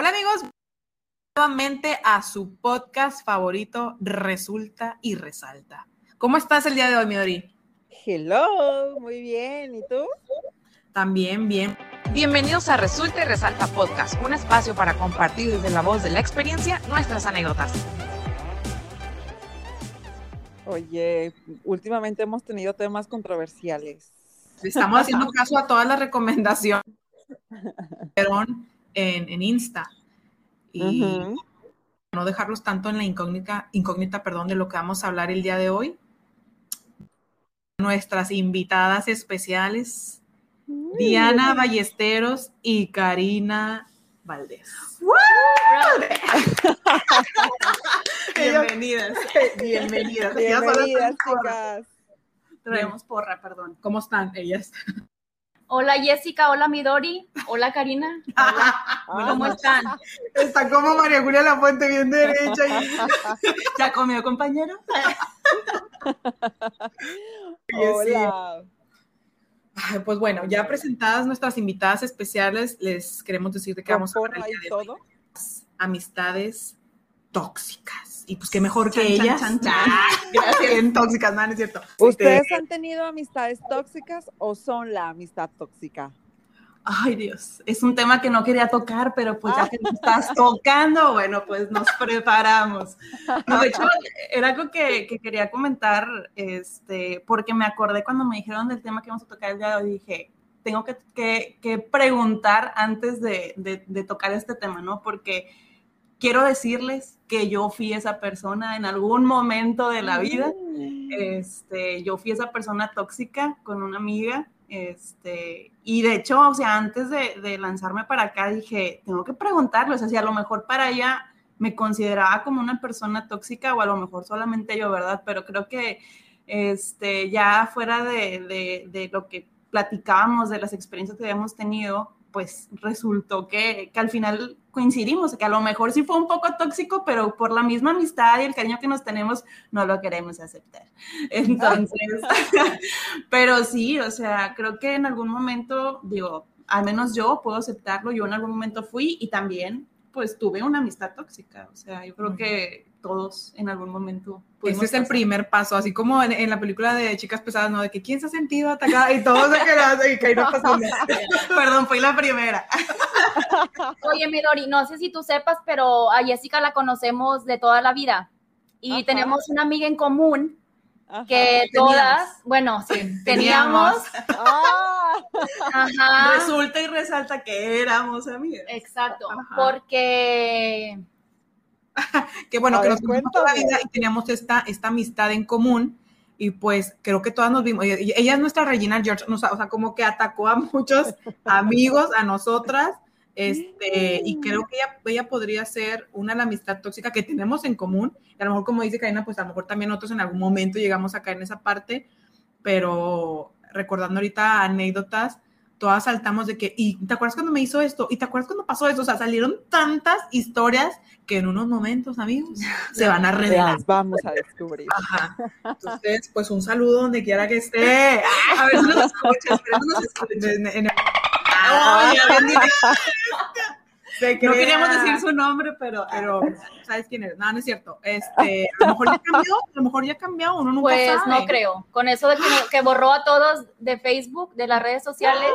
Hola amigos, nuevamente a su podcast favorito, Resulta y Resalta. ¿Cómo estás el día de hoy, Midori? Hello, muy bien. ¿Y tú? También bien. Bienvenidos a Resulta y Resalta Podcast, un espacio para compartir desde la voz de la experiencia nuestras anécdotas. Oye, últimamente hemos tenido temas controversiales. Estamos haciendo caso a todas las recomendaciones en, en Insta. Y no dejarlos tanto en la incógnita, incógnita, perdón, de lo que vamos a hablar el día de hoy. Nuestras invitadas especiales, Diana Ballesteros y Karina Valdés. Bienvenidas. Bienvenidas. Bienvenidas, chicas. Traemos porra, perdón. ¿Cómo están ellas? Hola Jessica, hola Midori, hola Karina. Hola. ¿Cómo están? Está como María Julia La Fuente bien derecha. ¿Ya comió, compañero? Hola. Pues bueno, ya presentadas nuestras invitadas especiales, les queremos decir de que vamos a hablar de todo? amistades tóxicas. Y pues qué mejor que ellas. Gracias. tóxicas, no, es cierto. ¿Ustedes han tenido amistades tóxicas o son la amistad tóxica? Ay, Dios, es un tema que no quería tocar, pero pues ya que nos estás tocando, bueno, pues nos preparamos. de hecho, era algo que, que, quería comentar, este, porque me acordé cuando me dijeron del tema que vamos a tocar el día de hoy, dije, tengo que, que, que preguntar antes de, de, de tocar este tema, ¿no? Porque quiero decirles que yo fui esa persona en algún momento de la vida. Este, yo fui esa persona tóxica con una amiga. Este, y de hecho, o sea, antes de, lanzarme para acá dije, tengo que preguntarle, o sea, si a lo mejor para ella me consideraba como una persona tóxica o a lo mejor solamente yo, ¿verdad? Pero creo que este, ya fuera de, de, de lo que platicábamos, de las experiencias que habíamos tenido, pues resultó que, que, al final coincidimos, que a lo mejor sí fue un poco tóxico, pero por la misma amistad y el cariño que nos tenemos, no lo queremos aceptar. Entonces, pero sí, o sea, creo que en algún momento, digo, al menos yo puedo aceptarlo, yo en algún momento fui y también, pues tuve una amistad tóxica, o sea, yo creo que todos en algún momento. Ese es el primer paso, así como en, la película de Chicas Pesadas, ¿no? De que quién se ha sentido atacada y todos se quedaron y que no pasó Perdón, fui la primera. Oye, Midori, no sé si tú sepas, pero a Jessica la conocemos de toda la vida y tenemos una amiga en común que todas, bueno, sí, teníamos. Ah. Ajá. Resulta y resalta que éramos amigas. Exacto, porque que bueno, que nos toda la vida y teníamos esta, esta amistad en común y pues creo que todas nos vimos, ella es nuestra Regina George, o sea, como que atacó a muchos amigos, a nosotras, este, y creo que ella, ella podría ser una de la amistad tóxica que tenemos en común, y a lo mejor como dice Karina, pues a lo mejor también nosotros en algún momento llegamos a caer en esa parte, pero recordando ahorita anécdotas, todas saltamos de que, ¿y te acuerdas cuando me hizo esto? ¿Y te acuerdas cuando pasó esto? O sea, salieron tantas historias que en unos momentos, amigos, se van a revelar. Las vamos a descubrir. Ajá. Entonces, pues un saludo donde quiera que esté. A ver si nos escuchas, pero nos escuchas. En, en... No queríamos decir su nombre, pero, pero ¿sabes quién es? No, no es cierto. Este, a lo mejor ya cambió, a lo mejor ya cambió, uno nunca pues, sabe. no creo. Con eso de que, borró a todos de Facebook, de las redes sociales.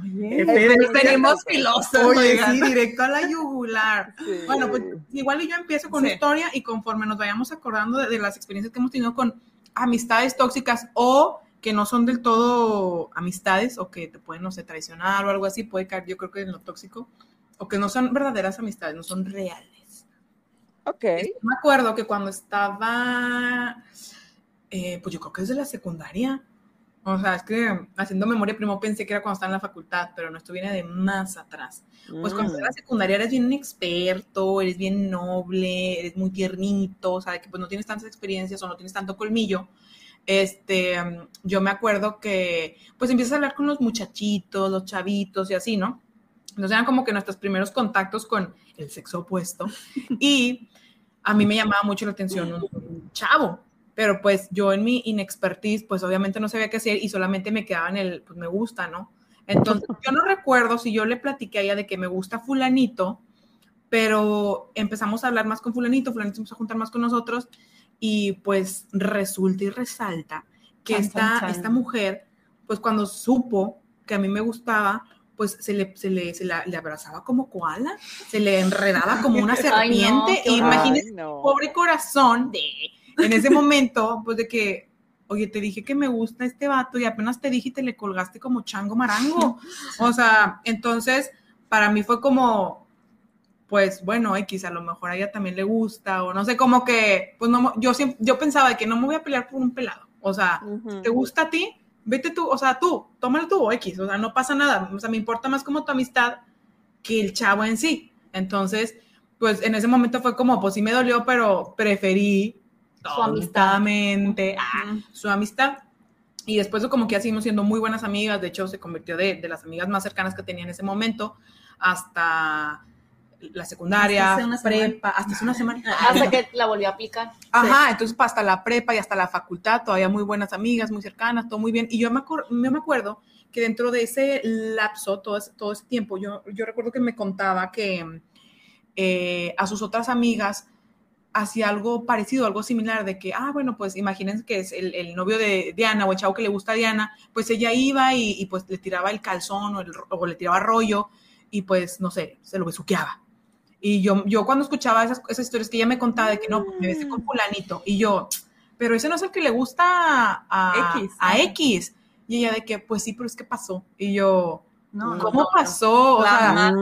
Oye, tenemos filosos. Oye, sí, directo a la yugular. Bueno, pues igual yo empiezo con la historia y conforme nos vayamos acordando de, las experiencias que hemos tenido con amistades tóxicas o que no son del todo amistades o que te pueden, no sé, traicionar o algo así, puede caer yo creo que en lo tóxico, o que no son verdaderas amistades, no son reales. Ok. me acuerdo que cuando estaba, eh, pues yo creo que es de la secundaria, o sea, es que haciendo memoria primo pensé que era cuando estaba en la facultad, pero no, esto viene de más atrás. Pues cuando estás en la mm. secundaria eres bien experto, eres bien noble, eres muy tiernito, o sea, que pues no tienes tantas experiencias o no tienes tanto colmillo, este, yo me acuerdo que pues empiezas a hablar con los muchachitos, los chavitos y así, ¿no? Entonces eran como que nuestros primeros contactos con el sexo opuesto. Y a mí me llamaba mucho la atención un, chavo, pero pues yo en mi inexpertise, pues obviamente no sabía qué hacer y solamente me quedaba en el, pues me gusta, ¿no? Entonces, yo no recuerdo si yo le platiqué a ella de que me gusta fulanito, pero empezamos a hablar más con fulanito, fulanito empezó a juntar más con nosotros y pues resulta y resalta que esta, esta mujer, pues cuando supo que a mí me gustaba, pues se le, se le, se la, le abrazaba como koala, se le enredaba como una serpiente. Imagínese, pobre corazón de en ese momento, pues de que, oye, te dije que me gusta este vato y apenas te dije y te le colgaste como chango marango. O sea, entonces, para mí fue como, pues bueno, X, a lo mejor a ella también le gusta, o no sé, como que, pues no, yo siempre, yo pensaba de que no me voy a pelear por un pelado. O sea, ¿te gusta a ti? vete tú, o sea, tú, tómalo tú X, o sea, no pasa nada, o sea, me importa más como tu amistad que el chavo en sí. Entonces, pues en ese momento fue como, pues sí me dolió, pero preferí su amistad. su amistad. Y después como que ya seguimos siendo muy buenas amigas, de hecho se convirtió de, de las amigas más cercanas que tenía en ese momento hasta la secundaria, prepa, hasta hace una semana. Hasta que la volvió a aplicar. Ajá, entonces hasta la prepa y hasta la facultad, todavía muy buenas amigas, muy cercanas, todo muy bien. Y yo me, me acuerdo que dentro de ese lapso, todo ese, todo ese tiempo, yo, yo recuerdo que me contaba que eh, a sus otras amigas hacía algo parecido, algo similar, de que, ah, bueno, pues imagínense que es el, novio de Diana o el chavo que le gusta a Diana, pues ella iba y, pues le tiraba el calzón o, o le tiraba rollo y pues, no sé, se lo besuqueaba. Y yo, yo cuando escuchaba esas, esas historias que ella me contaba de que no, me besé con mm. fulanito, y yo, pero ese no es el que le gusta a X. A X. Y ella de que, pues sí, pero es que pasó. Y yo, no, ¿cómo pasó? O sea,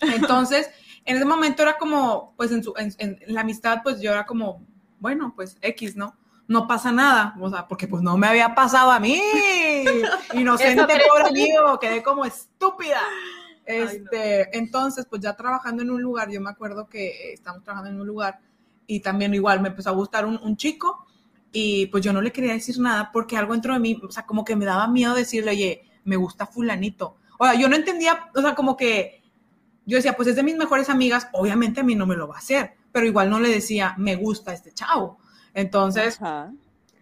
entonces, en ese momento era como, pues en, su, en, la amistad, pues yo era como, bueno, pues X, ¿no? No pasa nada, o sea, porque pues no me había pasado a mí. Inocente por amigo, quedé como estúpida. Este, entonces, pues ya trabajando en un lugar, yo me acuerdo que estamos trabajando en un lugar y también igual me empezó a gustar un, chico y pues yo no le quería decir nada porque algo dentro de mí, o sea, como que me daba miedo decirle, oye, me gusta fulanito. O sea, yo no entendía, o sea, como que yo decía, pues es de mis mejores amigas, obviamente a mí no me lo va a hacer, pero igual no le decía, me gusta este chavo. Entonces,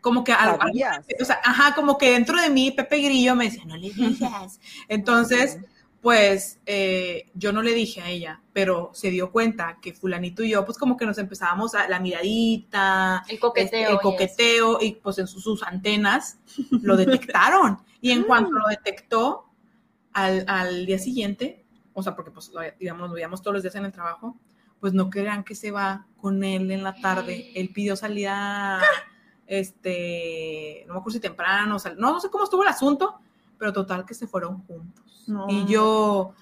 como que algo, o sea, ajá, como que dentro de mí, Pepe Grillo me decía, no le digas. Entonces, pues eh, yo no le dije a ella, pero se dio cuenta que fulanito y yo, pues como que nos empezábamos a la miradita, el coqueteo, este, el coqueteo y pues en sus, antenas lo detectaron. y en cuanto lo detectó, al, día siguiente, o sea, porque pues digamos, lo veíamos todos los días en el trabajo, pues no crean que se va con él en la tarde. Él pidió salida, este, no me acuerdo si temprano, o no, no sé cómo estuvo el asunto, pero total que se fueron juntos. Y yo,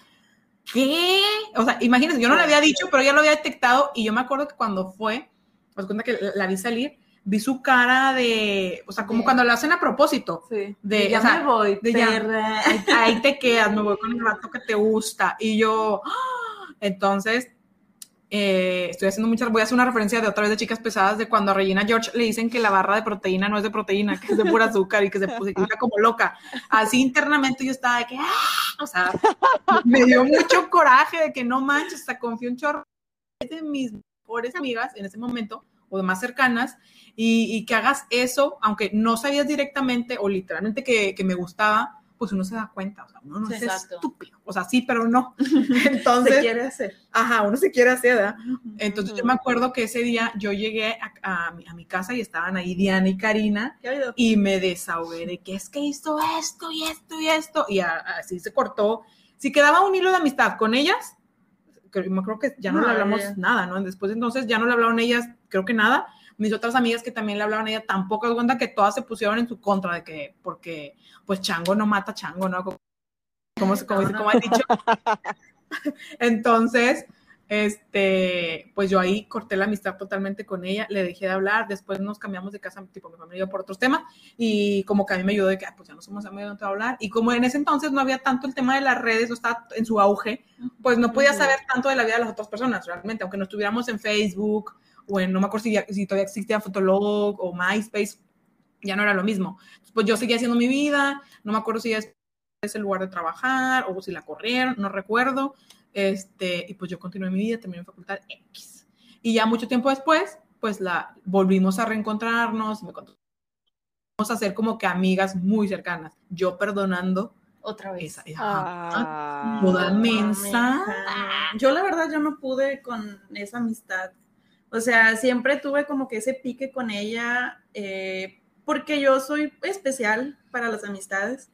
¿qué? O sea, imagínense, yo no le había dicho, pero ya lo había detectado y yo me acuerdo que cuando fue, me cuenta que la vi salir, vi su cara de, o sea, como cuando lo hacen a propósito. Sí. De, ya me voy, de ya, ahí, te quedas, me voy con el rato que te gusta. Y yo, ¡ah! entonces, eh, estoy haciendo muchas, voy a hacer una referencia de otra vez de chicas pesadas de cuando a Regina George le dicen que la barra de proteína no es de proteína, que es de pura azúcar y que se puso como loca. Así internamente yo estaba de que, ¡ah! o sea, me dio mucho coraje de que no manches, hasta confío un chorro de mis mejores amigas en ese momento o de más cercanas y, que hagas eso, aunque no sabías directamente o literalmente que, que me gustaba, pues uno se da cuenta, o sea, uno no es estúpido, o sea, sí, pero no. Entonces, se quiere hacer. Ajá, uno se quiere hacer, ¿verdad? Entonces yo me acuerdo que ese día yo llegué a, mi, casa y estaban ahí Diana y Karina y me desahogué de que es que hizo esto y esto y esto y así se cortó. Si quedaba un hilo de amistad con ellas, creo que ya no, le hablamos nada, ¿no? Después entonces ya no le hablaron ellas, creo que nada. Mis otras amigas que también le hablaban a ella tampoco es cuenta que todas se pusieron en su contra de que, porque pues chango no mata chango, ¿no? Como, como, como, como dicho. Entonces, este, pues yo ahí corté la amistad totalmente con ella, le dejé de hablar, después nos cambiamos de casa, tipo mi familia por otros temas, y como que a mí me ayudó de que, ah, pues ya no somos amigos, no hablar, y como en ese entonces no había tanto el tema de las redes, no estaba en su auge, pues no podía saber tanto de la vida de las otras personas, realmente, aunque no estuviéramos en Facebook, o en, no me acuerdo si, si todavía existía Fotolog o MySpace, ya no era lo mismo. Pues yo seguía haciendo mi vida, no me acuerdo si ya es el lugar de trabajar o si la corrieron, no recuerdo, este, y pues yo continué mi vida, terminé en facultad X. Y ya mucho tiempo después, pues la volvimos a reencontrarnos, me vamos a ser como que amigas muy cercanas. Yo perdonando Otra vez. ah, Toda mensa. Yo la verdad yo no pude con esa amistad. O sea, siempre tuve como que ese pique con ella, eh, porque yo soy especial para las amistades.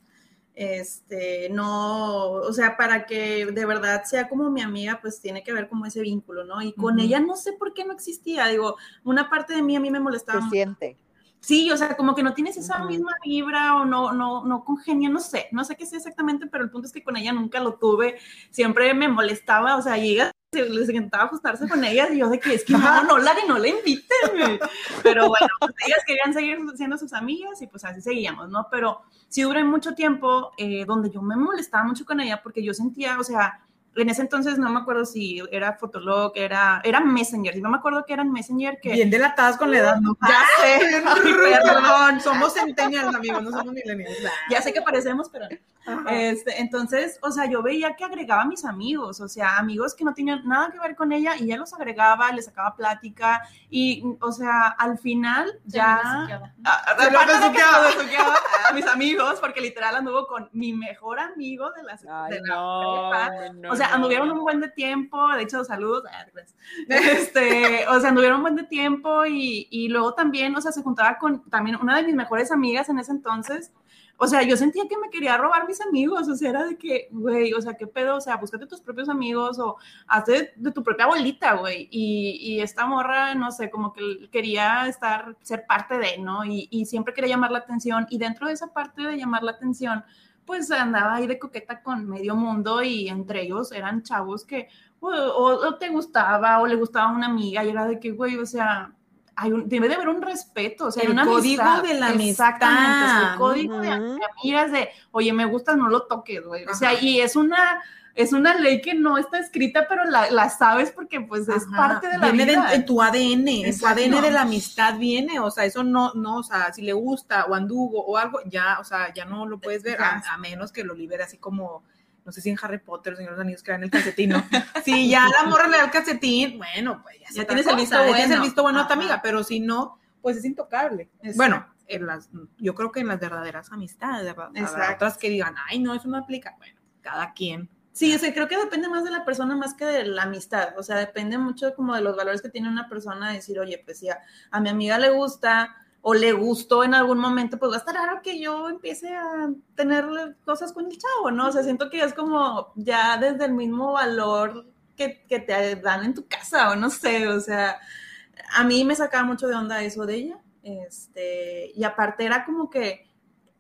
Este, no, o sea, para que de verdad sea como mi amiga, pues tiene que ver como ese vínculo, ¿no? Y con ella no sé por qué no existía. Digo, una parte de mí a mí me molestaba. Se siente. Sí, o sea, como que no tienes esa misma vibra o no, no, no congenia, no sé, no sé qué sea exactamente, pero el punto es que con ella nunca lo tuve, siempre me molestaba, o sea, llega les encantaba ajustarse con ellas y yo de que es que no, no la, no la inviten. Pero bueno, pues ellas querían seguir siendo sus amigas y pues así seguíamos, ¿no? Pero sí duré mucho tiempo eh, donde yo me molestaba mucho con ella porque yo sentía, o sea, en ese entonces no me acuerdo si era Fotolog, era, era Messenger, y no me acuerdo que eran Messenger que... Bien delatadas con la edad, ¿no? Ya sé, perdón, somos centennials, amigos, no somos millennials. Ya sé que parecemos, pero Este, entonces, o sea, yo veía que agregaba a mis amigos, o sea, amigos que no tenían nada que ver con ella, y ya los agregaba, les sacaba plática, y, o sea, al final ya... Que a mis amigos, porque literal anduvo con mi mejor amigo de la, de la o sea, anduvieron un buen de tiempo, de hecho, saludos, ah, este, o sea, anduvieron un buen de tiempo y, y luego también, o sea, se juntaba con también una de mis mejores amigas en ese entonces, o sea, yo sentía que me quería robar mis amigos, o sea, era de que, güey, o sea, qué pedo, o sea, búscate tus propios amigos o hazte de, tu propia bolita, güey. Y, y, esta morra, no sé, como que quería estar, ser parte de, ¿no? Y, y siempre quería llamar la atención. Y dentro de esa parte de llamar la atención, pues andaba ahí de coqueta con medio mundo y entre ellos eran chavos que o, te gustaba o le gustaba una amiga y era de que, güey, o sea, hay un, debe de haber un respeto, o sea, el una código de la amistad. Exactamente, el código de, amigas de, oye, me gustas, no lo toques, güey. O sea, y es una, es una ley que no está escrita, pero la, la sabes porque pues es parte de la viene vida. en tu ADN, en tu ADN de la amistad viene, o sea, eso no, no, o sea, si le gusta o anduvo o algo, ya, o sea, ya no lo puedes ver, a, menos que lo libere así como no sé si en Harry Potter, de los Anillos, que dan el calcetín, ¿no? si ya la morra le da el calcetín, bueno, pues ya, tienes, el visto bueno. tienes el visto bueno a tu amiga, pero si no, pues es intocable. Bueno, en las, yo creo que en las verdaderas amistades, ¿verdad? otras que digan, ay, no, eso no aplica, bueno, cada quien. Sí, o sea, creo que depende más de la persona más que de la amistad, o sea, depende mucho como de los valores que tiene una persona, decir, oye, pues si a mi amiga le gusta, o le gustó en algún momento, pues va a estar raro que yo empiece a tener cosas con el chavo, ¿no? O sea, siento que es como ya desde el mismo valor que, que te dan en tu casa, o no sé, o sea, a mí me sacaba mucho de onda eso de ella, este, y aparte era como que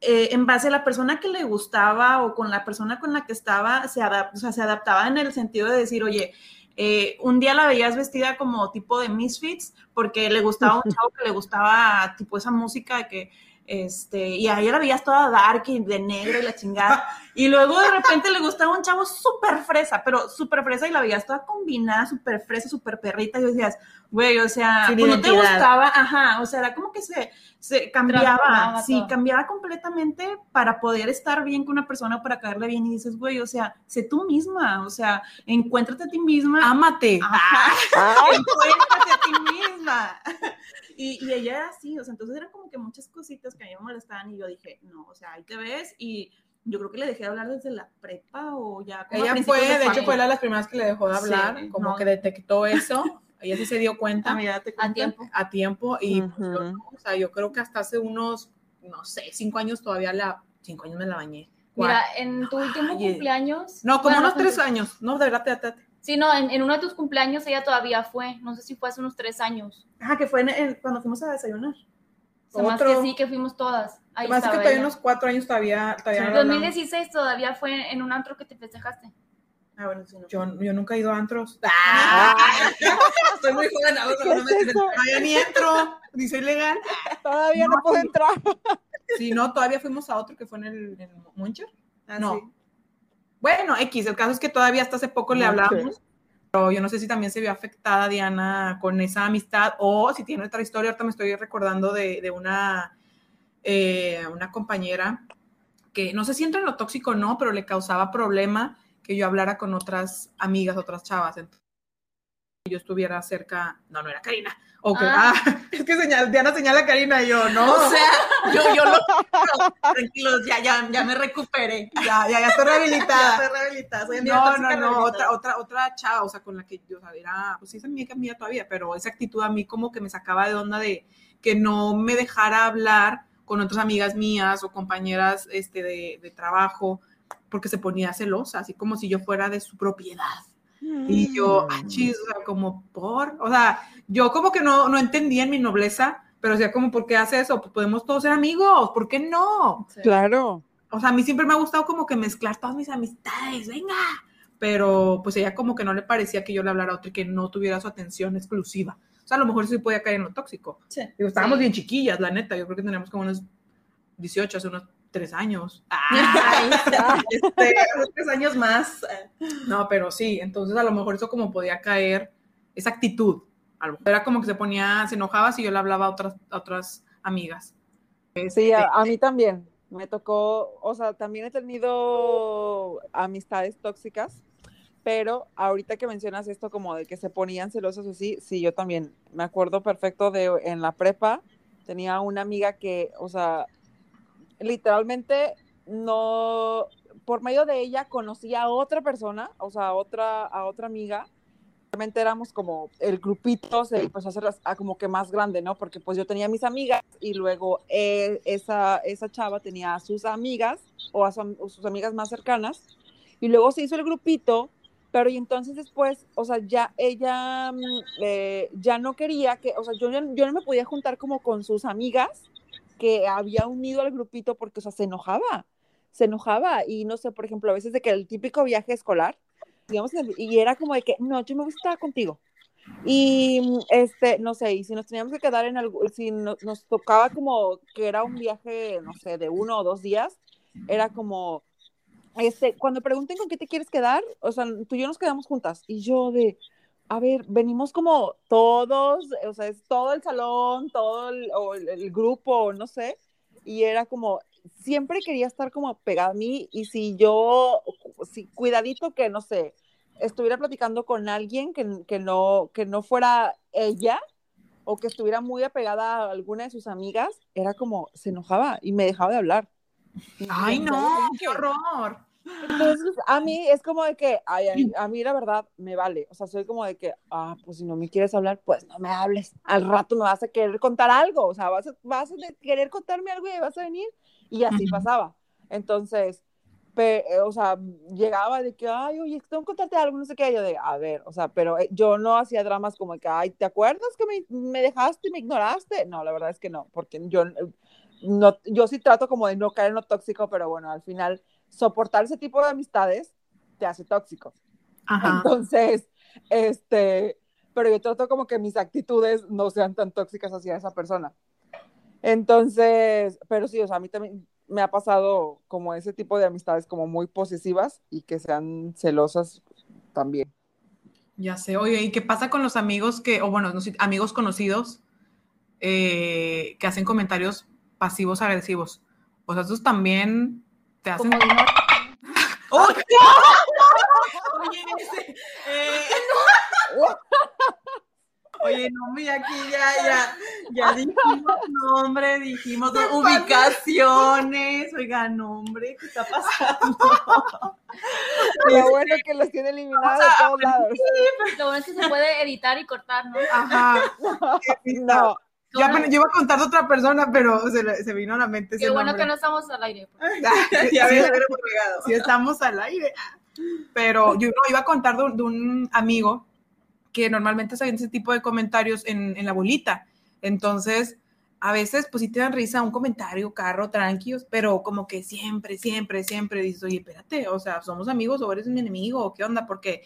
eh, en base a la persona que le gustaba o con la persona con la que estaba, se, o sea, se adaptaba en el sentido de decir, oye, eh, un día la veías vestida como tipo de Misfits porque le gustaba un chavo que le gustaba tipo esa música de que este, y ahí la veías toda dark y de negro y la chingada. Y luego de repente le gustaba un chavo súper fresa, pero súper fresa y la veías toda combinada, súper fresa, súper perrita. Y decías, güey, o sea, pues no te gustaba, ajá, o sea, era como que se, se cambiaba, sí, cambiaba completamente para poder estar bien con una persona, para caerle bien. Y dices, güey, o sea, sé tú misma, o sea, encuéntrate a ti misma. Ámate. encuéntrate a ti misma. Y, y, ella era así, o sea, entonces eran como que muchas cositas que a mí me molestaban y yo dije, no, o sea, ahí te ves y yo creo que le dejé de hablar desde la prepa o ya. ella fue, de, hecho, fue una de las primeras que le dejó de hablar, como que detectó eso. Ella sí se dio cuenta. A tiempo. A tiempo. Y pues, o sea, yo creo que hasta hace unos, no sé, cinco años todavía la, cinco años me la bañé. Mira, en tu último cumpleaños. No, como unos tres años. No, de verdad, te, te, Sí, no, en, en, uno de tus cumpleaños ella todavía fue, no sé si fue hace unos tres años. Ajá, que fue en cuando fuimos a desayunar. O sea, más que sí, que fuimos todas. Ahí más que todavía unos cuatro años todavía. todavía En 2016 todavía fue en un antro que te festejaste. Ah, bueno, sí, no. yo, yo nunca he ido a antros. ¡Ah! Estoy muy joven, ahora no me es todavía ni entro, ni soy legal. Todavía no, puedo entrar. Sí, no, todavía fuimos a otro que fue en el en Muncher. Ah, no, sí. Bueno, X, el caso es que todavía hasta hace poco le hablamos, pero yo no sé si también se vio afectada Diana con esa amistad o si tiene otra historia, ahorita me estoy recordando de, de una, eh, una compañera que no sé si entra en lo tóxico o no, pero le causaba problema que yo hablara con otras amigas, otras chavas. Entonces, yo estuviera cerca, no, no era Karina, o que, ah. ah es que señal, Diana señala a Karina y yo, no. O sea, yo, yo lo, tranquilos, ya, ya, ya me recuperé. Ya, ya, ya estoy rehabilitada. ya estoy rehabilitada. Soy no, no, no, otra, otra, otra chava, o sea, con la que yo, o sea, era, pues sí, es amiga mía todavía, pero esa actitud a mí como que me sacaba de onda de que no me dejara hablar con otras amigas mías o compañeras este, de, de trabajo, porque se ponía celosa, así como si yo fuera de su propiedad. Y yo, ah, chis, o sea, como por, o sea, yo como que no, no entendía en mi nobleza, pero o sea, como, ¿por qué hace eso? Pues podemos todos ser amigos, ¿por qué no? Claro. O sea, a mí siempre me ha gustado como que mezclar todas mis amistades, venga. Pero pues ella como que no le parecía que yo le hablara a otra y que no tuviera su atención exclusiva. O sea, a lo mejor sí podía caer en lo tóxico. Sí. Digo, estábamos bien chiquillas, la neta. Yo creo que teníamos como unos 18, hace unos tres años. Ay, este, tres años más. No, pero sí, entonces a lo mejor eso como podía caer, esa actitud. Era como que se ponía, se enojaba si yo le hablaba a otras, otras amigas. Sí, a, a, mí también. Me tocó, o sea, también he tenido amistades tóxicas, pero ahorita que mencionas esto como de que se ponían celosas así, sí, yo también me acuerdo perfecto de en la prepa, tenía una amiga que, o sea, literalmente no, por medio de ella conocí a otra persona, o sea, a otra, a otra amiga. Realmente éramos como el grupito se empezó a hacer como que más grande, ¿no? Porque pues yo tenía mis amigas y luego eh, esa, esa chava tenía a sus amigas o a, sus amigas más cercanas y luego se hizo el grupito, pero y entonces después, o sea, ya ella mm, eh, ya no quería que, o sea, yo, yo no me podía juntar como con sus amigas que había unido al grupito porque, o sea, se enojaba, se enojaba y no sé, por ejemplo, a veces de que el típico viaje escolar, digamos, y era como de que, no, yo me gusta estar contigo. Y, este, no sé, y si nos teníamos que quedar en algo, si nos tocaba como que era un viaje, no sé, de uno o dos días, era como, este, cuando pregunten con qué te quieres quedar, o sea, tú y yo nos quedamos juntas. Y yo de, a ver, venimos como todos, o sea, es todo el salón, todo el, o el, grupo, no sé, y era como, siempre quería estar como pegada a mí y si yo, si cuidadito que, no sé, estuviera platicando con alguien que, que, no, que no fuera ella o que estuviera muy apegada a alguna de sus amigas, era como, se enojaba y me dejaba de hablar. Ay, no, qué horror. Entonces, a mí es como de que, ay, a, mí, la verdad me vale. O sea, soy como de que, ah, pues si no me quieres hablar, pues no me hables. Al rato me vas a querer contar algo. O sea, vas a, vas a querer contarme algo y vas a venir. Y así pasaba. Entonces, o sea, llegaba de que, ay, oye, tengo que contarte algo, no sé qué. Yo de, a ver, o sea, pero eh, yo no hacía dramas como que, ay, ¿te acuerdas que me, me dejaste y me ignoraste? No, la verdad es que no, porque yo, no, yo sí trato como de no caer en lo tóxico, pero bueno, al final soportar ese tipo de amistades te hace tóxico. Entonces, este, pero yo trato como que mis actitudes no sean tan tóxicas hacia esa persona. Entonces, pero sí, o sea, a mí también me ha pasado como ese tipo de amistades como muy posesivas y que sean celosas también. Ya sé, oye, ¿y qué pasa con los amigos que, o bueno, amigos conocidos eh, que hacen comentarios pasivos agresivos? O sea, esos también te hacen. ¡Oh! Oye, ese, eh... Oye, no, mira, aquí ya, ya, ya dijimos nombre, dijimos ubicaciones, oiga, nombre, ¿qué está pasando? Lo bueno es que los tiene eliminados de todos lados. Lo bueno es que se puede editar y cortar, ¿no? Ajá. No. Ya, yo iba a contar de otra persona, pero se, se vino a la mente. Qué bueno que no estamos al aire. Pues. ya sí, sí, estamos al aire. Pero yo no, iba a contar de, un amigo que normalmente se ese tipo de comentarios en, en, la bolita. Entonces, a veces, pues sí te dan risa un comentario, carro, tranquilos, pero como que siempre, siempre, siempre dices, oye, espérate, o sea, somos amigos o eres mi enemigo, o qué onda, porque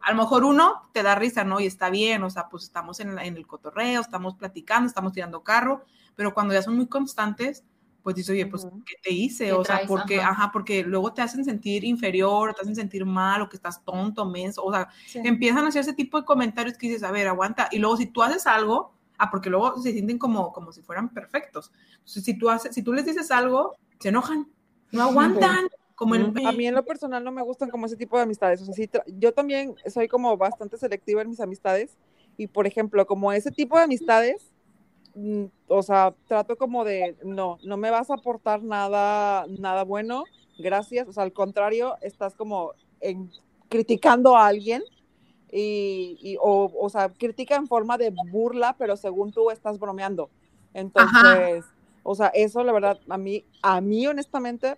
a lo mejor uno te da risa, ¿no? Y está bien, o sea, pues estamos en, el cotorreo, estamos platicando, estamos tirando carro, pero cuando ya son muy constantes, pues dices, oye, pues, ¿qué te hice? O sea, porque, ajá. porque luego te hacen sentir inferior, te hacen sentir mal, o que estás tonto, menso, o sea, empiezan a hacer ese tipo de comentarios que dices, a ver, aguanta, y luego si tú haces algo, ah, porque luego se sienten como, como si fueran perfectos. Entonces, si tú, haces, si tú les dices algo, se enojan, no aguantan. Como A mí en lo personal no me gustan como ese tipo de amistades. O sea, sí, yo también soy como bastante selectiva en mis amistades. Y por ejemplo, como ese tipo de amistades, mm, o sea, trato como de, no, no me vas a aportar nada, nada bueno, gracias. O sea, al contrario, estás como en, criticando a alguien y, o, o sea, critica en forma de burla, pero según tú estás bromeando. Entonces, o sea, eso la verdad, a mí, a mí honestamente,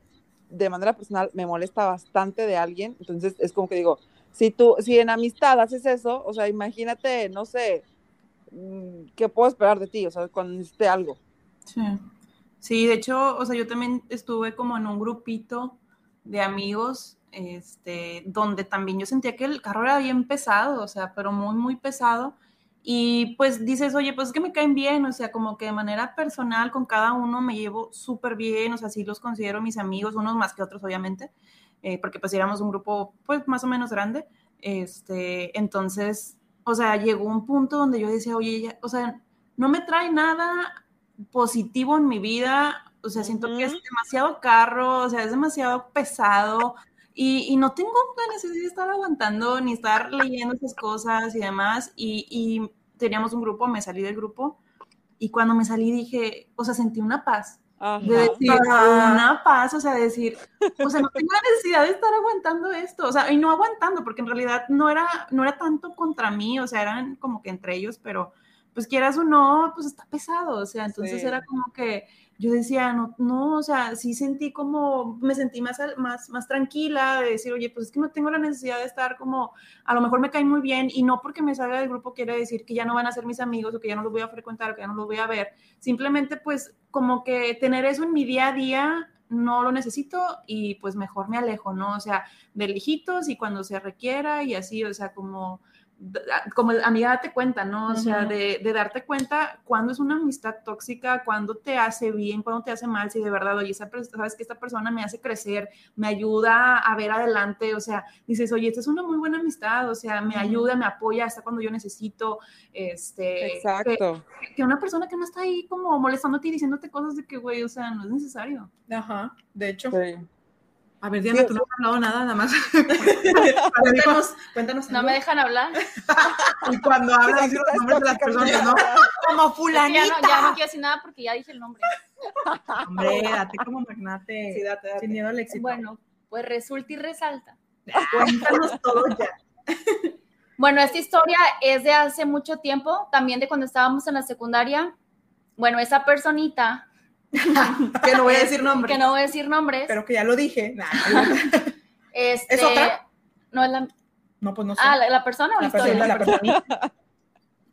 de manera personal me molesta bastante de alguien, entonces es como que digo, si tú, si en amistad haces eso, o sea, imagínate, no sé, mm, ¿qué puedo esperar de ti? O sea, cuando necesite algo. Sí. Sí, de hecho, o sea, yo también estuve como en un grupito de amigos, este, donde también yo sentía que el carro era bien pesado, o sea, pero muy, muy pesado. Y pues dices, oye, pues es que me caen bien, o sea, como que de manera personal con cada uno me llevo súper bien, o sea, sí los considero mis amigos, unos más que otros, obviamente, eh, porque pues éramos un grupo, pues más o menos grande. Este, entonces, o sea, llegó un punto donde yo decía, oye, ya, o sea, no me trae nada positivo en mi vida, o sea, siento que es demasiado carro, o sea, es demasiado pesado, y, y, no tengo la necesidad de estar aguantando ni estar leyendo esas cosas y demás. Y, y, teníamos un grupo, me salí del grupo y cuando me salí dije, o sea, sentí una paz. De decir, una paz, o sea, de decir, o sea, no tengo la necesidad de estar aguantando esto, o sea, y no aguantando, porque en realidad no era, no era tanto contra mí, o sea, eran como que entre ellos, pero pues quieras o no, pues está pesado, o sea, entonces era como que, yo decía, no, no, o sea, sí sentí como, me sentí más, más, más tranquila de decir, oye, pues es que no tengo la necesidad de estar como, a lo mejor me caen muy bien y no porque me salga del grupo quiere decir que ya no van a ser mis amigos o que ya no los voy a frecuentar o que ya no los voy a ver. Simplemente pues como que tener eso en mi día a día no lo necesito y pues mejor me alejo, ¿no? O sea, de lejitos y cuando se requiera y así, o sea, como como amiga date cuenta, ¿no? O sea, de, de, darte cuenta cuándo es una amistad tóxica, cuándo te hace bien, cuándo te hace mal, si de verdad, oye, sabes que esta persona me hace crecer, me ayuda a ver adelante, o sea, dices, oye, esta es una muy buena amistad, o sea, me ayuda, me apoya hasta cuando yo necesito, este... Exacto. Que, una persona que no está ahí como molestándote y diciéndote cosas de que, güey, o sea, no es necesario. Ajá, de hecho. Sí. A ver, Diana, tú no has hablado nada, nada más. cuéntanos, cuéntanos. No me dejan hablar. y cuando hablas los nombres de las personas, ¿no? Como fulanita. Ya no, ya no quiero decir nada porque ya dije el nombre. Hombre, date como magnate. Sí, date, date. Sin miedo al éxito. Bueno, pues resulta y resalta. Cuéntanos todo ya. Bueno, esta historia es de hace mucho tiempo, también de cuando estábamos en la secundaria. Bueno, esa personita que no voy a decir nombres. Que no voy a decir nombres. Pero que ya lo dije. Este, ¿Es otra? No es la. No, pues no sé. Ah, la, persona o la, historia. la persona.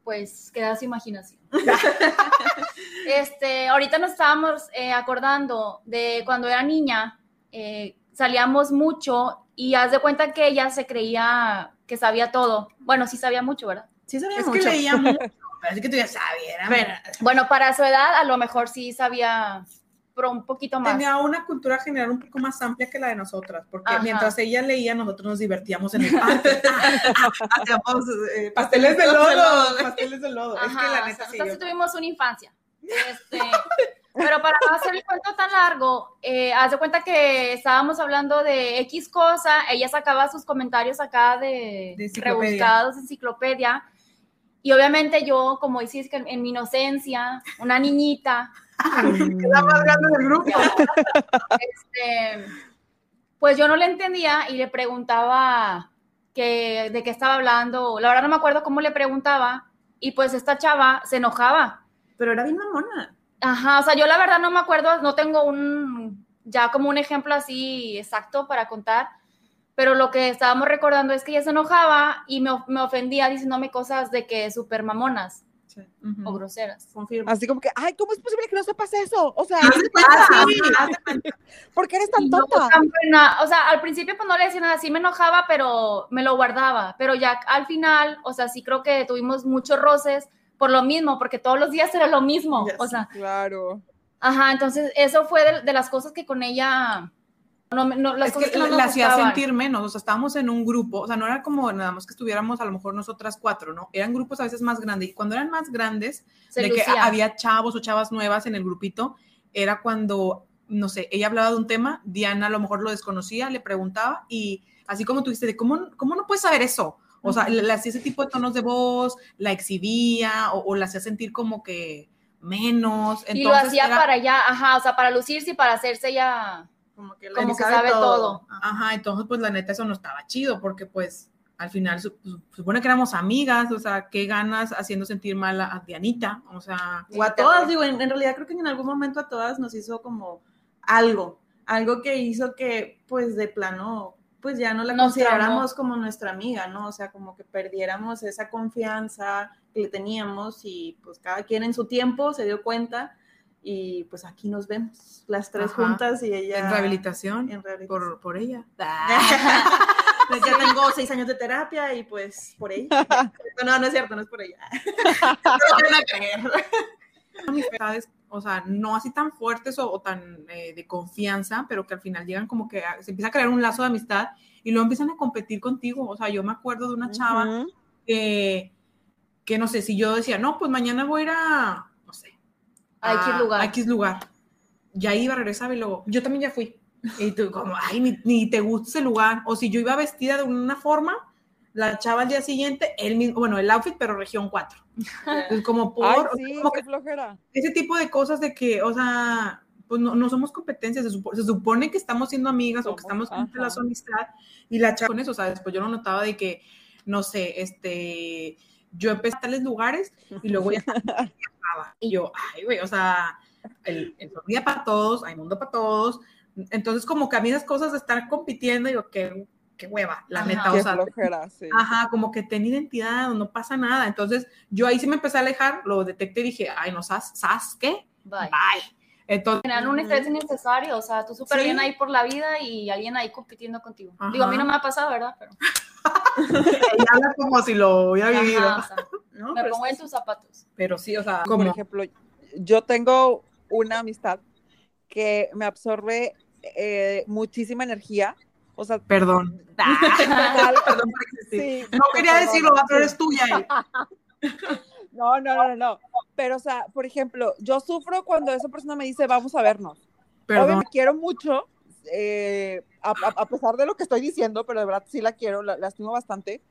Pues queda su imaginación. este, ahorita nos estábamos eh, acordando de cuando era niña, eh, salíamos mucho y haz de cuenta que ella se creía que sabía todo. Bueno, sí sabía mucho, ¿verdad? Sí sabía mucho. Es que leía mucho. Parece que tú ya sabías. Bueno, para su edad a lo mejor sí sabía pero un poquito más. Tenía una cultura general un poco más amplia que la de nosotras, porque mientras ella leía, nosotros nos divertíamos en el parque. Hacíamos eh, pasteles de lodo, pasteles de lodo. es que la neta Entonces tuvimos una infancia. Este, pero para no hacer el cuento tan largo, eh, haz de cuenta que estábamos hablando de X cosa, ella sacaba sus comentarios acá de, de rebuscados, enciclopedia, y obviamente yo, como decís, que en mi inocencia, una niñita. la más grande del grupo. Este, pues yo no le entendía y le preguntaba que, de qué estaba hablando. La verdad no me acuerdo cómo le preguntaba. Y pues esta chava se enojaba. Pero era bien mamona. Ajá, o sea, yo la verdad no me acuerdo, no tengo un, ya como un ejemplo así exacto para contar, pero lo que estábamos recordando es que ella se enojaba y me, me ofendía diciéndome cosas de que súper mamonas. O groseras. Confirmo. Así como que, ay, ¿cómo es posible que no sepas eso? O sea, ¿por porque eres tan tonta? o sea, al principio pues no le decía nada, sí me enojaba, pero me lo guardaba. Pero ya al final, o sea, sí creo que tuvimos muchos roces por lo mismo, porque todos los días era lo mismo. O sea, claro. Ajá, entonces eso fue de las cosas que con ella no, no, las es que, la hacía sentir menos, o sea, estábamos en un grupo, o sea, no era como nada más que estuviéramos a lo mejor nosotras cuatro, ¿no? Eran grupos a veces más grandes y cuando eran más grandes, de que había chavos o chavas nuevas en el grupito, era cuando no sé, ella hablaba de un tema, Diana a lo mejor lo desconocía, le preguntaba y así como tú dijiste, de cómo, cómo no puedes saber eso. O sea, le, hacía ese tipo de tonos de voz, la exhibía o, la hacía sentir como que menos. y lo hacía para ya, ajá, o sea, para lucirse y para hacerse ya como que, sabe, todo. Ajá, entonces pues la neta eso no estaba chido porque pues al final supone que éramos amigas, o sea, qué ganas haciendo sentir mal a, Dianita, o sea. O a todas, digo, en, realidad creo que en algún momento a todas nos hizo como algo, algo que hizo que pues de plano pues ya no la consideráramos como nuestra amiga, ¿no? O sea, como que perdiéramos esa confianza que le teníamos y pues cada quien en su tiempo se dio cuenta y pues aquí nos vemos, las tres juntas y ella... En rehabilitación, Por, por, ella. pues ya tengo seis años de terapia y pues por ella. No, no es cierto, no es por ella. no van a creer. o sea, no así tan fuertes o, tan eh, de confianza, pero que al final llegan como que se empieza a crear un lazo de amistad y luego empiezan a competir contigo. O sea, yo me acuerdo de una chava que, que, no sé, si yo decía, no, pues mañana voy a ir a, a, X lugar. A X lugar. Ya iba, regresaba y luego, yo también ya fui. Y tú como, ay, ni, ni, te gusta ese lugar. O si yo iba vestida de una forma, la chava al día siguiente, el mismo, bueno, el outfit, pero región 4. Es como por... sí, como que, flojera. Ese tipo de cosas de que, o sea, pues no, no somos competencias, se, supone, se, supone que estamos siendo amigas o que estamos con la amistad y la chava con eso, o sea, después yo no notaba de que, no sé, este, yo empecé a tales lugares y luego ya y yo, ay, güey, o sea, el, el día para todos, hay mundo para todos, entonces, como que a mí esas cosas de estar compitiendo, digo, qué, qué hueva, la neta. o sea, Ajá, como que ten identidad, no pasa nada. Entonces, yo ahí sí me empecé a alejar, lo detecté y dije, ay, no, ¿sabes, ¿sabes qué? Bye. Entonces, general un estrés innecesario, o sea, tú súper bien ahí por la vida y alguien ahí compitiendo contigo. Digo, a mí no me ha pasado, ¿verdad? Pero... habla como si lo hubiera vivido. ¿No? Me pongo en tus zapatos. Pero sí, o sea, como... por ejemplo, yo tengo una amistad que me absorbe eh, muchísima energía. O sea, perdón. perdón por existir. no quería decirlo, pero eres tuya. No, no, no, no. Pero, o sea, por ejemplo, yo sufro cuando esa persona me dice, vamos a vernos. Perdón. me quiero mucho, eh, a, pesar de lo que estoy diciendo, pero de verdad sí la quiero, la, la estimo bastante.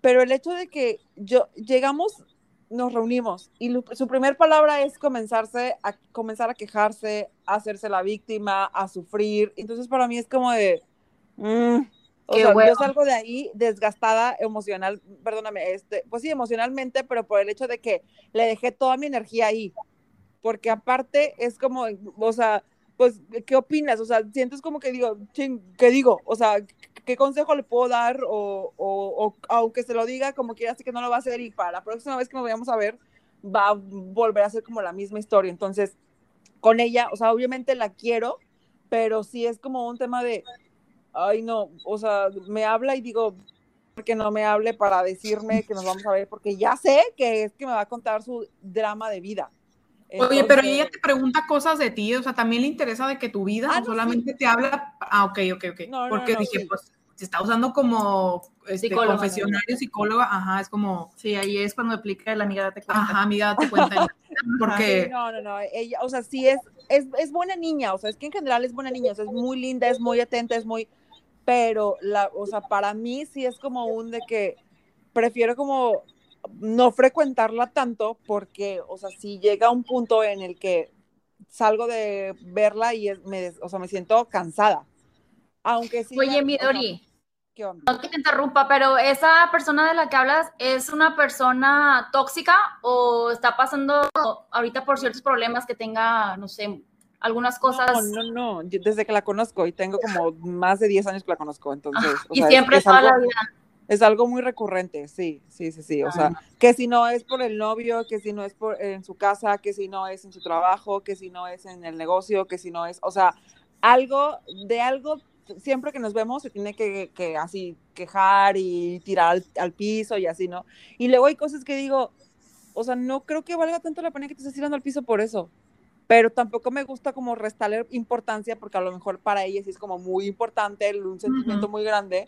Pero el hecho de que yo llegamos nos reunimos y su primer palabra es comenzarse a comenzar a quejarse, a hacerse la víctima, a sufrir. Entonces para mí es como de mm, o sea, yo salgo de ahí desgastada emocional, perdóname, este, pues sí, emocionalmente, pero por el hecho de que le dejé toda mi energía ahí. Porque aparte es como, o sea, pues, ¿qué opinas? O sea, sientes como que digo, ching, ¿qué digo? O sea, ¿qué consejo le puedo dar? O, o, aunque se lo diga, como quiera, así que no lo va a hacer y para la próxima vez que nos vayamos a ver, va a volver a ser como la misma historia. Entonces, con ella, o sea, obviamente la quiero, pero sí es como un tema de, ay, no, o sea, me habla y digo, que no me hable para decirme que nos vamos a ver, porque ya sé que es que me va a contar su drama de vida. Oye, pero ella te pregunta cosas de ti, o sea, también le interesa de que tu vida, ah, solamente te habla, ah, ok, ok, ok, porque dije, pues, se está usando como este, confesionario, psicóloga, ajá, es como... Sí, ahí es cuando aplica la amiga date cuenta. Ajá, amiga date cuenta. porque... no, no, no, ella, o sea, sí es, es, es buena niña, o sea, es que en general es buena niña, o sea, es muy linda, es muy atenta, es muy... Pero, la, o sea, para mí sí es como un de que prefiero como no frecuentarla tanto porque, o sea, si llega un punto en el que salgo de verla y me, o sea, me siento cansada. Aunque sí. Oye, Midori. No que te interrumpa, pero esa persona de la que hablas es una persona tóxica o está pasando ahorita por ciertos problemas que tenga, no sé, algunas cosas. No, no, no, desde que la conozco y tengo como más de 10 años que la conozco, entonces. y siempre es, toda la vida. Es algo muy recurrente, sí, sí, sí, sí. O sea, que si no es por el novio, que si no es por en su casa, que si no es en su trabajo, que si no es en el negocio, que si no es, o sea, algo, de algo, siempre que nos vemos se tiene que, que así quejar y tirar al, piso y así, ¿no? Y luego hay cosas que digo, o sea, no creo que valga tanto la pena que te estés tirando al piso por eso. Pero tampoco me gusta como restarle importancia porque a lo mejor para ella sí es como muy importante, un sentimiento muy grande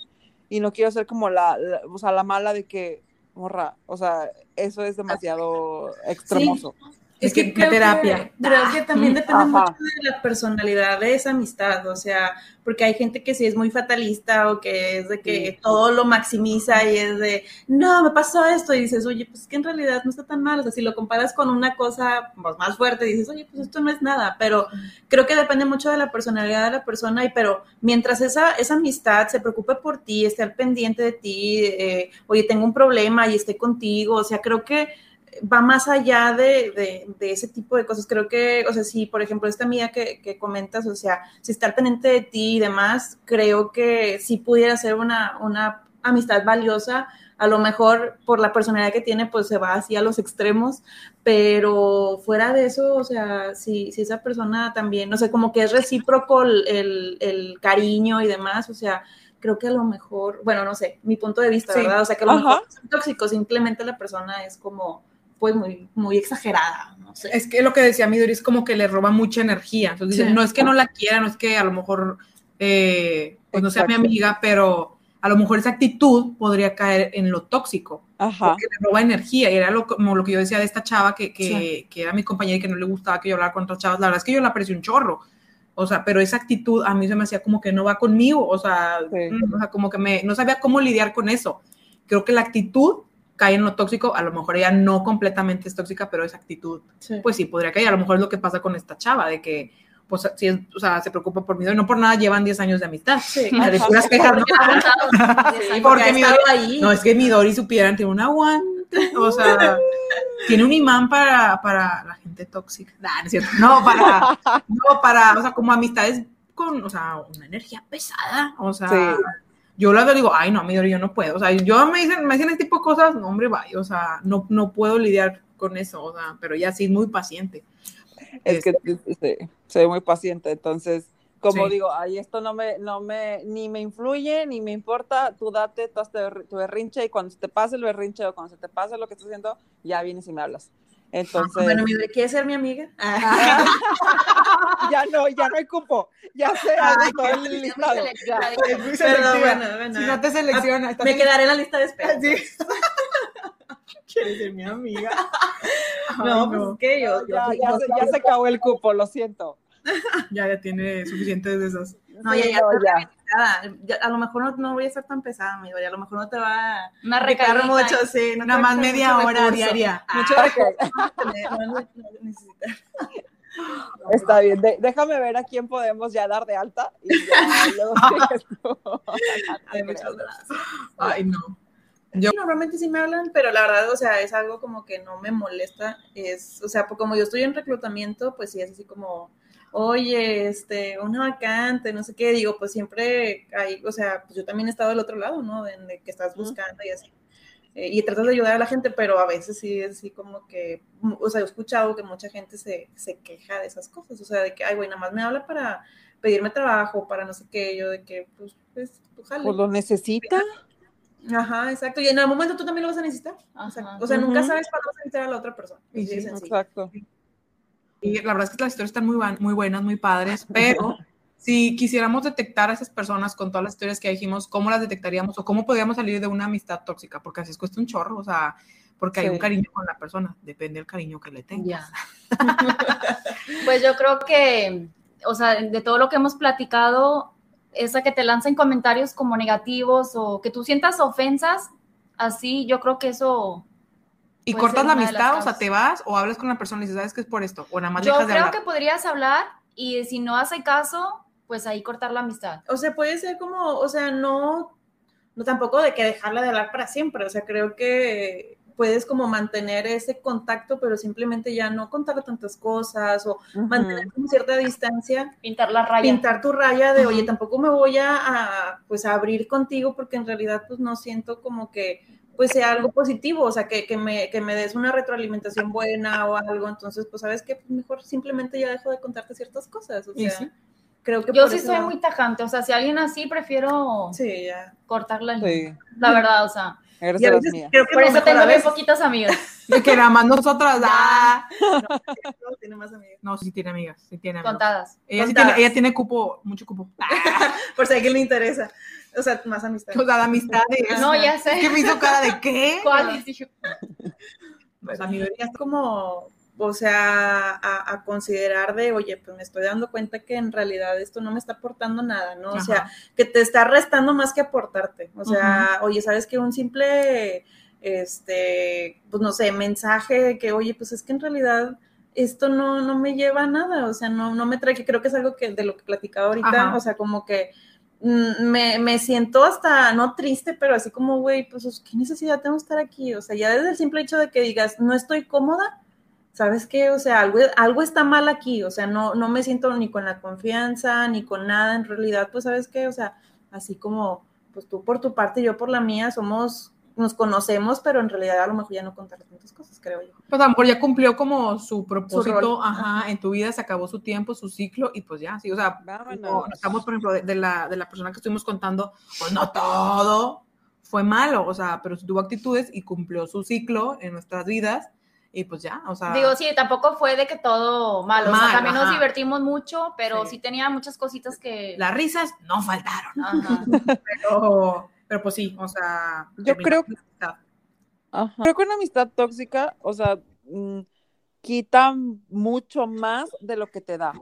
y no quiero ser como la, o sea, la mala de que, morra, o sea, eso es demasiado extremoso. Es que, creo terapia. Que, creo que también depende mucho de la personalidad de esa amistad, o sea, porque hay gente que sí es muy fatalista o que es de que todo lo maximiza y es de, no, me pasó esto y dices, oye, pues que en realidad no está tan mal, o sea, si lo comparas con una cosa pues, más fuerte, dices, oye, pues esto no es nada, pero creo que depende mucho de la personalidad de la persona y pero mientras esa, esa amistad se preocupe por ti, esté al pendiente de ti, eh, oye, tengo un problema y esté contigo, o sea, creo que va más allá de, ese tipo de cosas. Creo que, o sea, si por ejemplo esta amiga que, que, comentas, o sea, si está al pendiente de ti y demás, creo que sí pudiera ser una, una amistad valiosa. A lo mejor por la personalidad que tiene, pues se va así a los extremos, pero fuera de eso, o sea, si, si esa persona también, no sé, como que es recíproco el, el, cariño y demás, o sea, creo que a lo mejor, bueno, no sé, mi punto de vista, ¿verdad? O sea, que a lo mejor es tóxico, simplemente la persona es como, pues muy, muy exagerada. No sé. Es que lo que decía Midori es como que le roba mucha energía. Entonces, no es que no la quiera, no es que a lo mejor eh, pues no sea mi amiga, pero a lo mejor esa actitud podría caer en lo tóxico. Ajá. Porque le roba energía. Y era lo, como lo que yo decía de esta chava que, que, que, era mi compañera y que no le gustaba que yo hablara con otras chavas. La verdad es que yo la aprecio un chorro. O sea, pero esa actitud a mí se me hacía como que no va conmigo. O sea, mm, o sea como que me, no sabía cómo lidiar con eso. Creo que la actitud cae en lo tóxico, a lo mejor ella no completamente es tóxica, pero esa actitud, pues sí, podría caer. A lo mejor es lo que pasa con esta chava, de que, pues, si es, o sea, se preocupa por Midori, no por nada llevan 10 años de amistad. Sí, de puras quejas, ¿no? Sí, porque Midori, ahí. no, es que Midori supieran, tiene un aguante, o sea, tiene un imán para, para la gente tóxica. Nah, no es cierto. No, para, no, para, o sea, como amistades con, o sea, una energía pesada, o sea, yo la digo, ay, no, mi yo no puedo. O sea, yo me dicen, me dicen este tipo de cosas, no, hombre, vaya, o sea, no, no puedo lidiar con eso, o sea, pero ella sí muy paciente. Es que este, soy muy paciente, entonces, como digo, ay, esto no me, no me, ni me influye, ni me importa, tú date tú tu berrinche y cuando se te pase el berrinche o cuando se te pase lo que estás haciendo, ya vienes y me hablas. Entonces. Bueno, mi ¿quieres ser mi amiga? ya no, ya no hay cupo. Ya sé, todo el listado. Pero bueno, bueno. Si no te selecciona. Me quedaré en la lista de espera. ¿Sí? ¿Quieres ser mi amiga? no, pues es que yo. Ya, ya, se, ya se acabó el cupo, lo siento. Ya, ya tiene suficientes de esas. No, ya, ya, ya. A lo mejor no, no, voy a estar tan pesada, amigo. Y a lo mejor no te va a recargar mucho, sí. No Nada más media hora diaria. Mucho ah, no, necesitas. Está bien, déjame ver a quién podemos ya dar de alta y ya luego Ay, muchas gracias. Ay, no. Yo normalmente sí me hablan, pero la verdad, o sea, es algo como que no me molesta. Es, o sea, pues como yo estoy en reclutamiento, pues sí es así como, oye, este, una vacante, no sé qué, digo, pues siempre hay, o sea, pues yo también he estado del otro lado, ¿no? En de que estás buscando y así. Eh, y tratas de ayudar a la gente, pero a veces sí es así como que, o sea, he escuchado que mucha gente se, se queja de esas cosas, o sea, de que, ay, güey, nada más me habla para pedirme trabajo, para no sé qué, yo de que, pues, pues, pues, pues lo necesita. Ajá, exacto. Y en algún momento tú también lo vas a necesitar. O sea, nunca sabes cuándo vas a necesitar a la otra persona. Sí, exacto. Y la verdad es que las historias están muy, muy buenas, muy padres, pero si quisiéramos detectar a esas personas con todas las historias que dijimos, ¿cómo las detectaríamos o cómo podríamos salir de una amistad tóxica? Porque así es cuesta un chorro, o sea, porque hay un cariño con la persona, depende del cariño que le tengas. pues yo creo que, o sea, de todo lo que hemos platicado, esa que te lancen comentarios como negativos o que tú sientas ofensas, así yo creo que eso y cortas la amistad, o sea, te vas o hablas con la persona y dices, ¿sabes qué es por esto? O nada más Yo dejas de creo que podrías hablar y si no hace caso, pues ahí cortar la amistad. O sea, puede ser como, o sea, no, no tampoco de que dejarla de hablar para siempre. O sea, creo que puedes como mantener ese contacto, pero simplemente ya no contarle tantas cosas o mantener como cierta distancia. Pintar la raya. Pintar tu raya de, oye, tampoco me voy a, a, pues, a abrir contigo porque en realidad pues no siento como que pues sea algo positivo, o sea, que, que, me, que me des una retroalimentación buena o algo, entonces, pues, ¿sabes qué? Pues mejor simplemente ya dejo de contarte ciertas cosas, o sea, creo que... Yo sí soy muy tajante, o sea, si alguien así, prefiero sí, ya. cortarla, sí. la verdad, o sea... Eres. Creo que Por eso tengo muy poquitas amigas. De que nada más nosotras, ah. No, tiene más amigas. No, sí tiene amigas, sí tiene amigas. Contadas. Ella, Sí tiene, ella tiene cupo, mucho cupo. Por si a alguien le interesa. O sea, más amistad. O sea, amistades. No, ya sé. ¿Qué me hizo cara de qué? ¿Cuál? Pues a mí es como o sea, a, considerar de, oye, pues me estoy dando cuenta que en realidad esto no me está aportando nada, ¿no? O sea, que te está restando más que aportarte. O sea, oye, ¿sabes que un simple, este, pues no sé, mensaje que, oye, pues es que en realidad esto no, no me lleva a nada, o sea, no, no me trae, que creo que es algo que de lo que platicaba ahorita, o sea, como que me, me, siento hasta, no triste, pero así como, güey, pues, ¿qué necesidad tengo de estar aquí? O sea, ya desde el simple hecho de que digas, no estoy cómoda, ¿sabes qué? O sea, algo, algo está mal aquí, o sea, no, no me siento ni con la confianza, ni con nada, en realidad, pues, ¿sabes qué? O sea, así como, pues tú por tu parte y yo por la mía, somos nos conocemos, pero en realidad a lo mejor ya no contar tantas cosas, creo yo. Pues a lo mejor ya cumplió como su propósito, ajá, en tu vida, se acabó su tiempo, su ciclo, y pues ya, sí, o sea, estamos, por ejemplo, de, la, de la persona que estuvimos contando, pues no todo fue malo, o sea, pero tuvo actitudes y cumplió su ciclo en nuestras vidas, y pues ya, o sea. Digo, sí, tampoco fue de que todo malo, o sea, también nos divertimos mucho, pero sí. tenía muchas cositas que... Las risas no faltaron, ajá. pero pero pues sí, o sea. Yo creo que. Creo que una amistad tóxica, o sea, mm, quita mucho más de lo que te da.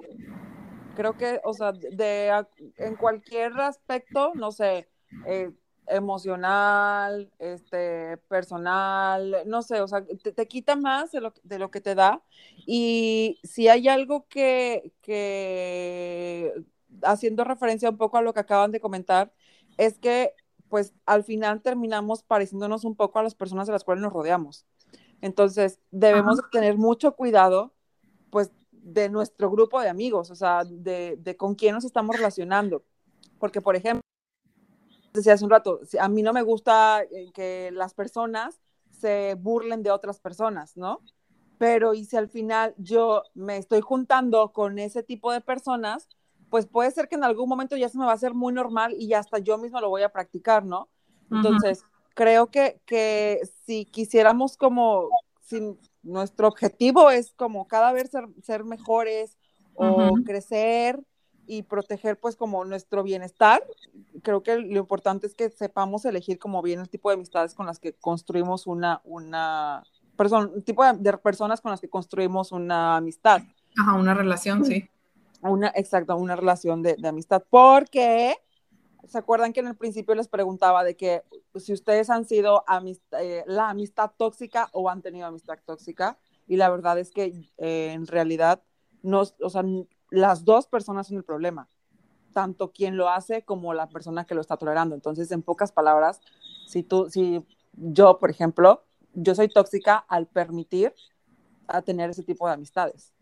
Creo que, o sea, de, en cualquier aspecto, no sé, eh, emocional, este, personal, no sé, o sea, te, quita más de lo, de lo, que te da. Y si hay algo que, que, haciendo referencia un poco a lo que acaban de comentar, es que pues al final terminamos pareciéndonos un poco a las personas de las cuales nos rodeamos. Entonces, debemos tener mucho cuidado, pues, de nuestro grupo de amigos, o sea, de, de con quién nos estamos relacionando. Porque, por ejemplo, decía hace un rato, a mí no me gusta eh, que las personas se burlen de otras personas, ¿no? Pero y si al final yo me estoy juntando con ese tipo de personas, pues puede ser que en algún momento ya se me va a hacer muy normal y ya hasta yo mismo lo voy a practicar, ¿no? Entonces, creo que, que si quisiéramos como, si nuestro objetivo es como cada vez ser, mejores o crecer y proteger pues como nuestro bienestar, creo que lo importante es que sepamos elegir como bien el tipo de amistades con las que construimos una, una persona, tipo de, de personas con las que construimos una amistad. Ajá, una relación, sí. Una, exacto, una relación de, amistad. Porque, ¿se acuerdan que en el principio les preguntaba de que si ustedes han sido eh, la amistad tóxica o han tenido amistad tóxica? Y la verdad es que eh, en realidad, no, o sea, las dos personas son el problema, tanto quien lo hace como la persona que lo está tolerando. Entonces, en pocas palabras, si tú, si yo, por ejemplo, yo soy tóxica al permitir a tener ese tipo de amistades.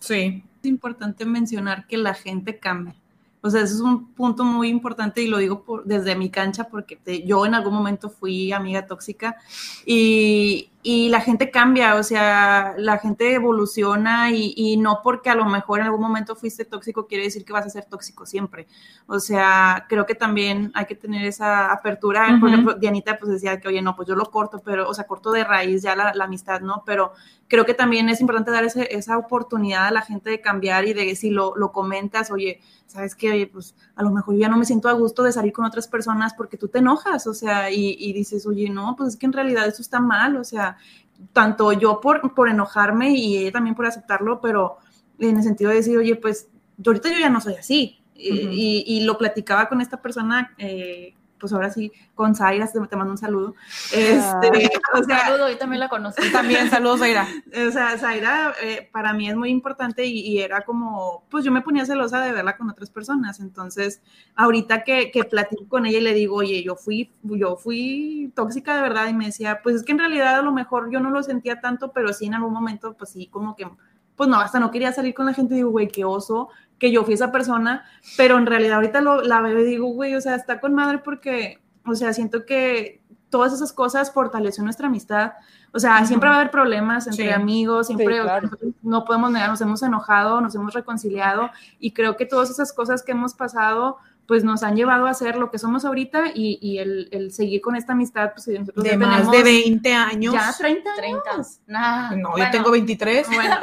Sí. Es importante mencionar que la gente cambia. O sea, ese es un punto muy importante y lo digo desde mi cancha porque yo en algún momento fui amiga tóxica y, y la gente cambia, o sea, la gente evoluciona y, y, no porque a lo mejor en algún momento fuiste tóxico quiere decir que vas a ser tóxico siempre. O sea, creo que también hay que tener esa apertura. Por ejemplo, Dianita pues decía que, oye, no, pues yo lo corto, pero, o sea, corto de raíz ya la, la amistad, ¿no? Pero creo que también es importante dar ese, esa oportunidad a la gente de cambiar y de si lo, lo comentas, oye, sabes que, oye, pues a lo mejor yo ya no me siento a gusto de salir con otras personas porque tú te enojas, o sea, y, y dices, oye, no, pues es que en realidad eso está mal, o sea, tanto yo por, por enojarme y ella también por aceptarlo, pero en el sentido de decir, oye, pues yo ahorita yo ya no soy así. y, y, lo platicaba con esta persona eh, pues ahora sí, con Zaira, te, mando un saludo. Este, o sea, saludo, yo también la conocí. También, saludos, Zaira. O sea, Zaira eh, para mí es muy importante y, era como, pues yo me ponía celosa de verla con otras personas. Entonces, ahorita que, que platico con ella y le digo, oye, yo fui, yo fui tóxica de verdad y me decía, pues es que en realidad a lo mejor yo no lo sentía tanto, pero sí en algún momento, pues sí, como que pues no, hasta no quería salir con la gente, digo, güey, qué oso, que yo fui esa persona, pero en realidad ahorita lo, la veo y digo, güey, o sea, está con madre porque, o sea, siento que todas esas cosas fortalecen nuestra amistad. O sea, siempre va a haber problemas entre amigos, siempre no podemos negar, nos hemos enojado, nos hemos reconciliado y creo que todas esas cosas que hemos pasado pues nos han llevado a ser lo que somos ahorita y, y el, el, seguir con esta amistad, pues nosotros de más de 20 años. Ya 30 años. no, yo tengo 23. bueno,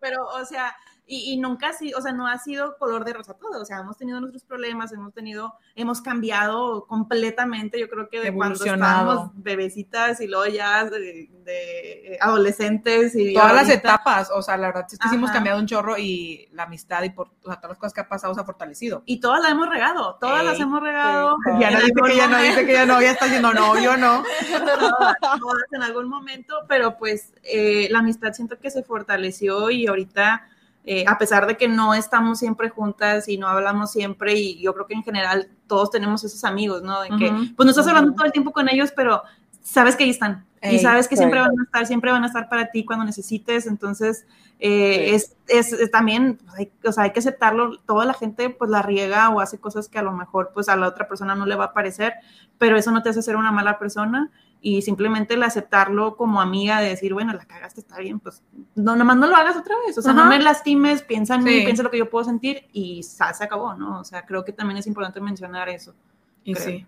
pero o sea, y, nunca así, o sea, no ha sido color de rosa todo, o sea, hemos tenido nuestros problemas, hemos tenido, hemos cambiado completamente, yo creo que de cuando estábamos bebecitas y luego ya de, eh, adolescentes y todas las etapas, o sea, la verdad es que sí hemos cambiado un chorro y la amistad y por, o sea, todas las cosas que ha pasado se ha fortalecido. Y todas las hemos regado, todas las hemos regado. ya no dice que ya no, dice que ya no, ya está diciendo no, yo no. todas en algún momento, pero pues eh, la amistad siento que se fortaleció y ahorita eh, a pesar de que no estamos siempre juntas y no hablamos siempre, y yo creo que en general todos tenemos esos amigos, ¿no? De que, pues no estás hablando todo el tiempo con ellos, pero sabes que ahí están. y sabes que siempre van a estar, siempre van a estar para ti cuando necesites. Entonces, eh, es, es, también, pues, hay, o sea, hay que aceptarlo. Toda la gente, pues, la riega o hace cosas que a lo mejor, pues, a la otra persona no le va a parecer, pero eso no te hace ser una mala persona y simplemente el aceptarlo como amiga de decir, bueno, la cagaste, está bien, pues no, nomás no lo hagas otra vez, o sea, no me lastimes, piensa en mí, piensa lo que yo puedo sentir y se acabó, ¿no? O sea, creo que también es importante mencionar eso. Y sí.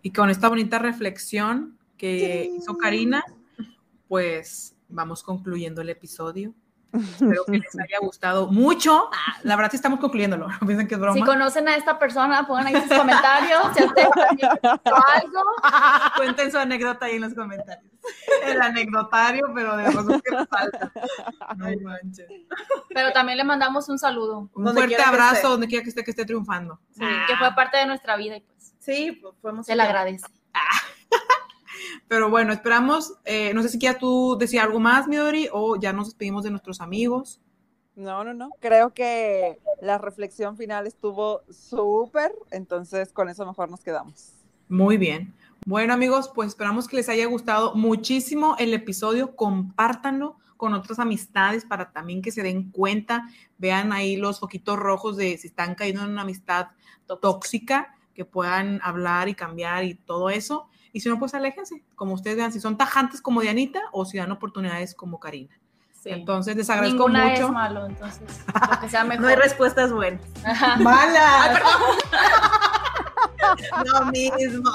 Y con esta bonita reflexión que hizo Karina, pues vamos concluyendo el episodio. Espero que les haya gustado mucho. Ah, la verdad, sí estamos concluyéndolo. No piensen que es broma. Si conocen a esta persona, pongan ahí sus comentarios. Si ustedes algo, cuenten su anécdota ahí en los comentarios. El anecdotario, pero de cosas que nos falta. No manches. Pero también le mandamos un saludo. Un fuerte abrazo donde quiera que esté, que esté triunfando. Sí, que fue parte de nuestra vida y pues. Sí, pues fuimos. Se le agradece. Pero bueno, esperamos, eh, no sé si quieras tú decir algo más, Midori, o ya nos despedimos de nuestros amigos. No, no, no. Creo que la reflexión final estuvo súper, entonces con eso mejor nos quedamos. Muy bien. Bueno, amigos, pues esperamos que les haya gustado muchísimo el episodio. Compártanlo con otras amistades para también que se den cuenta, vean ahí los foquitos rojos de si están cayendo en una amistad tóxica, que puedan hablar y cambiar y todo eso. Y si no, pues aléjense, como ustedes vean, si son tajantes como Dianita o si dan oportunidades como Karina. Entonces les agradezco Ninguna mucho. Es malo, entonces, que sea mejor. No hay respuestas buenas. Malas. Lo mismo.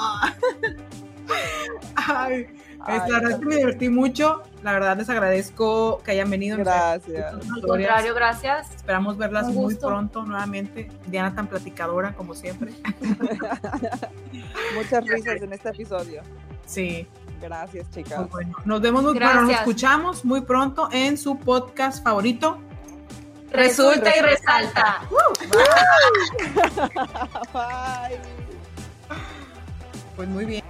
Ay, la verdad es que me divertí mucho. La verdad les agradezco que hayan venido. Gracias. Al contrario, gracias. Esperamos verlas muy pronto nuevamente. Diana tan platicadora como siempre. Muchas risas en este episodio. Sí. Gracias, chicas. nos vemos muy pronto. Nos escuchamos muy pronto en su podcast favorito. Resulta y resalta. Bye. Pues muy bien.